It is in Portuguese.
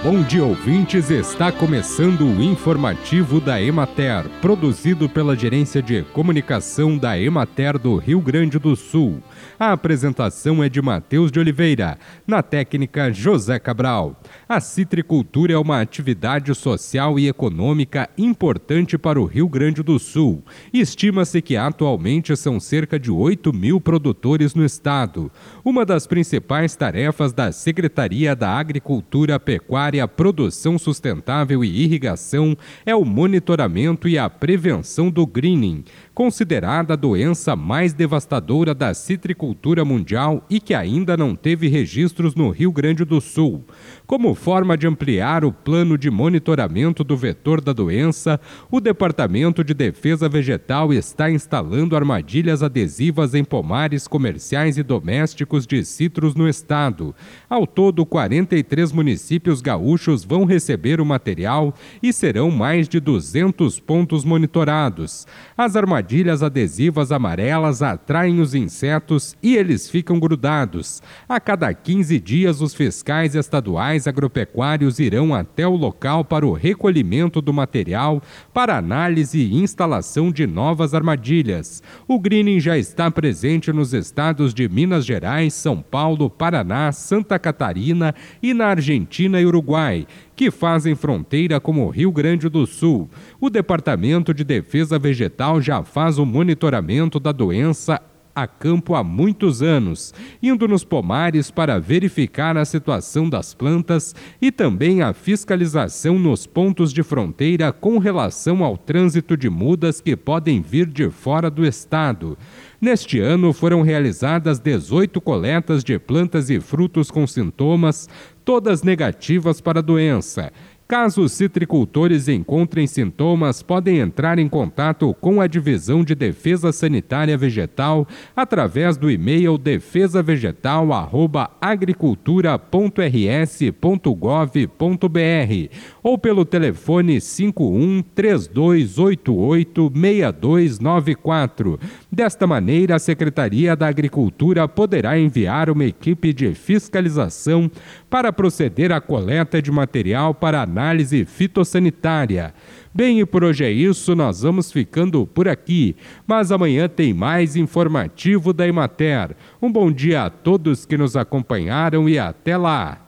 Bom dia, ouvintes. Está começando o informativo da Emater, produzido pela Gerência de Comunicação da Emater do Rio Grande do Sul. A apresentação é de Matheus de Oliveira, na técnica José Cabral. A citricultura é uma atividade social e econômica importante para o Rio Grande do Sul. Estima-se que atualmente são cerca de 8 mil produtores no estado. Uma das principais tarefas da Secretaria da Agricultura, Pecuária, Produção Sustentável e Irrigação é o monitoramento e a prevenção do greening, considerada a doença mais devastadora da citricultura mundial e que ainda não teve registros no Rio Grande do Sul. Como forma de ampliar o plano de monitoramento do vetor da doença, o Departamento de Defesa Vegetal está instalando armadilhas adesivas em pomares comerciais e domésticos de citros no estado. Ao todo, 43 municípios gaúchos vão receber o material e serão mais de 200 pontos monitorados. As armadilhas armadilhas adesivas amarelas atraem os insetos e eles ficam grudados. A cada 15 dias, os fiscais estaduais agropecuários irão até o local para o recolhimento do material, para análise e instalação de novas armadilhas. O greening já está presente nos estados de Minas Gerais, São Paulo, Paraná, Santa Catarina e na Argentina e Uruguai que fazem fronteira com o Rio Grande do Sul. O Departamento de Defesa Vegetal já faz o monitoramento da doença a campo há muitos anos, indo nos pomares para verificar a situação das plantas e também a fiscalização nos pontos de fronteira com relação ao trânsito de mudas que podem vir de fora do estado. Neste ano foram realizadas 18 coletas de plantas e frutos com sintomas, todas negativas para a doença. Caso os citricultores encontrem sintomas, podem entrar em contato com a Divisão de Defesa Sanitária Vegetal através do e-mail defesavegetal@agricultura.rs.gov.br ou pelo telefone 51 3288 6294. Desta maneira, a Secretaria da Agricultura poderá enviar uma equipe de fiscalização para proceder à coleta de material para análise fitossanitária. Bem, e por hoje é isso, nós vamos ficando por aqui, mas amanhã tem mais informativo da Emater. Um bom dia a todos que nos acompanharam e até lá!